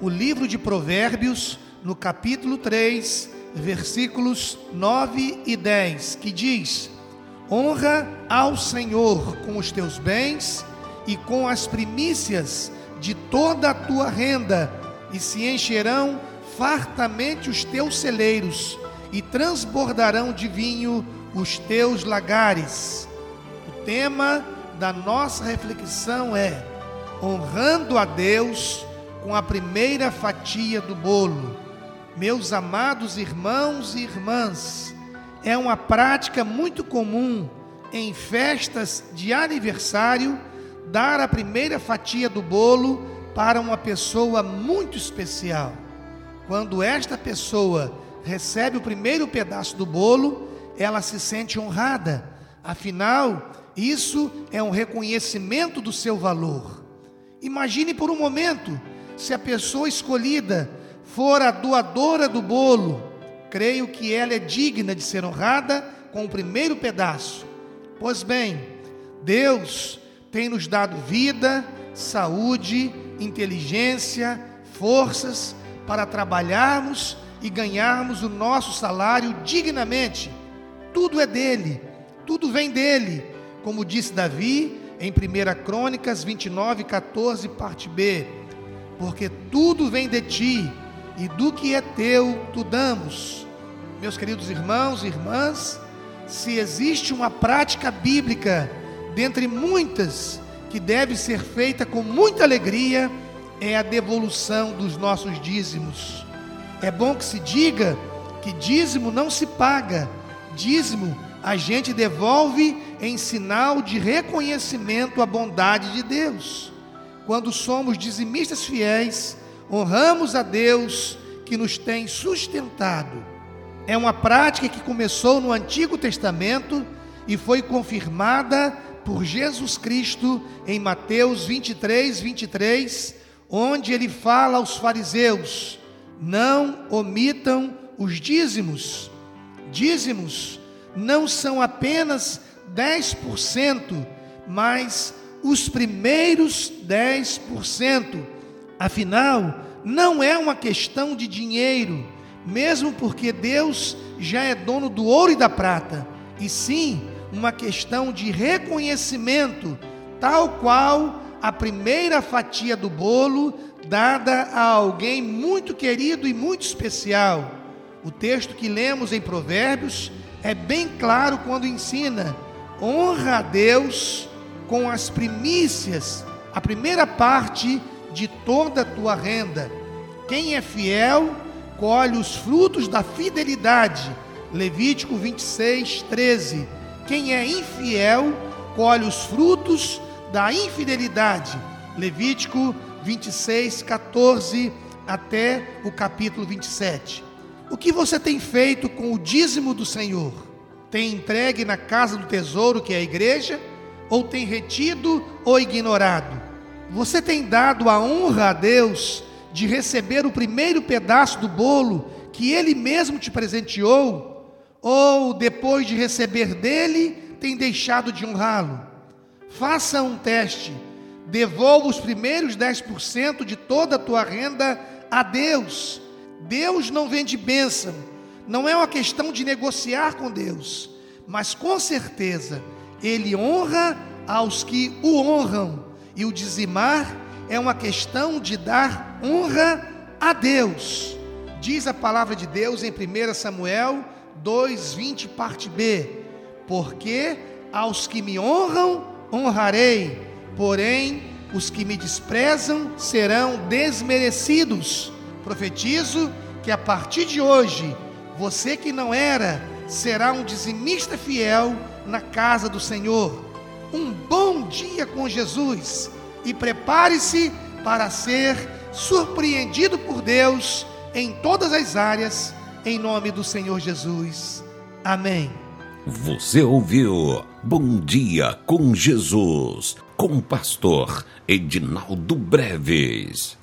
o livro de Provérbios, no capítulo 3, versículos 9 e 10, que diz: Honra ao Senhor com os teus bens e com as primícias de toda a tua renda, e se encherão fartamente os teus celeiros, e transbordarão de vinho os teus lagares. O tema da nossa reflexão é: honrando a Deus com a primeira fatia do bolo. Meus amados irmãos e irmãs, é uma prática muito comum em festas de aniversário dar a primeira fatia do bolo para uma pessoa muito especial. Quando esta pessoa recebe o primeiro pedaço do bolo, ela se sente honrada, afinal, isso é um reconhecimento do seu valor. Imagine por um momento se a pessoa escolhida for a doadora do bolo, creio que ela é digna de ser honrada com o primeiro pedaço. Pois bem, Deus tem nos dado vida, saúde, inteligência, forças para trabalharmos e ganharmos o nosso salário dignamente. Tudo é dele, tudo vem dele, como disse Davi em 1 Crônicas 29, 14, parte B porque tudo vem de ti, e do que é teu, tu damos. Meus queridos irmãos e irmãs, se existe uma prática bíblica, dentre muitas, que deve ser feita com muita alegria, é a devolução dos nossos dízimos. É bom que se diga que dízimo não se paga, dízimo a gente devolve em sinal de reconhecimento à bondade de Deus quando somos dizimistas fiéis, honramos a Deus que nos tem sustentado. É uma prática que começou no Antigo Testamento e foi confirmada por Jesus Cristo em Mateus 23, 23, onde ele fala aos fariseus: não omitam os dízimos. Dízimos não são apenas 10%, mas os primeiros 10%. Afinal, não é uma questão de dinheiro, mesmo porque Deus já é dono do ouro e da prata, e sim uma questão de reconhecimento, tal qual a primeira fatia do bolo dada a alguém muito querido e muito especial. O texto que lemos em Provérbios é bem claro quando ensina: honra a Deus com as primícias, a primeira parte de toda a tua renda. Quem é fiel, colhe os frutos da fidelidade. Levítico 26, 13. Quem é infiel, colhe os frutos da infidelidade. Levítico 26, 14 até o capítulo 27. O que você tem feito com o dízimo do Senhor? Tem entregue na casa do tesouro, que é a igreja? Ou tem retido ou ignorado? Você tem dado a honra a Deus de receber o primeiro pedaço do bolo que Ele mesmo te presenteou? Ou depois de receber dele, tem deixado de honrá-lo? Faça um teste. Devolva os primeiros 10% de toda a tua renda a Deus. Deus não vende bênção. Não é uma questão de negociar com Deus, mas com certeza ele honra aos que o honram. E o dizimar é uma questão de dar honra a Deus. Diz a palavra de Deus em 1 Samuel 2:20 parte B: Porque aos que me honram honrarei, porém os que me desprezam serão desmerecidos. Profetizo que a partir de hoje, você que não era, será um dizimista fiel na casa do Senhor. Um bom dia com Jesus e prepare-se para ser surpreendido por Deus em todas as áreas, em nome do Senhor Jesus. Amém. Você ouviu Bom Dia com Jesus, com o pastor Edinaldo Breves.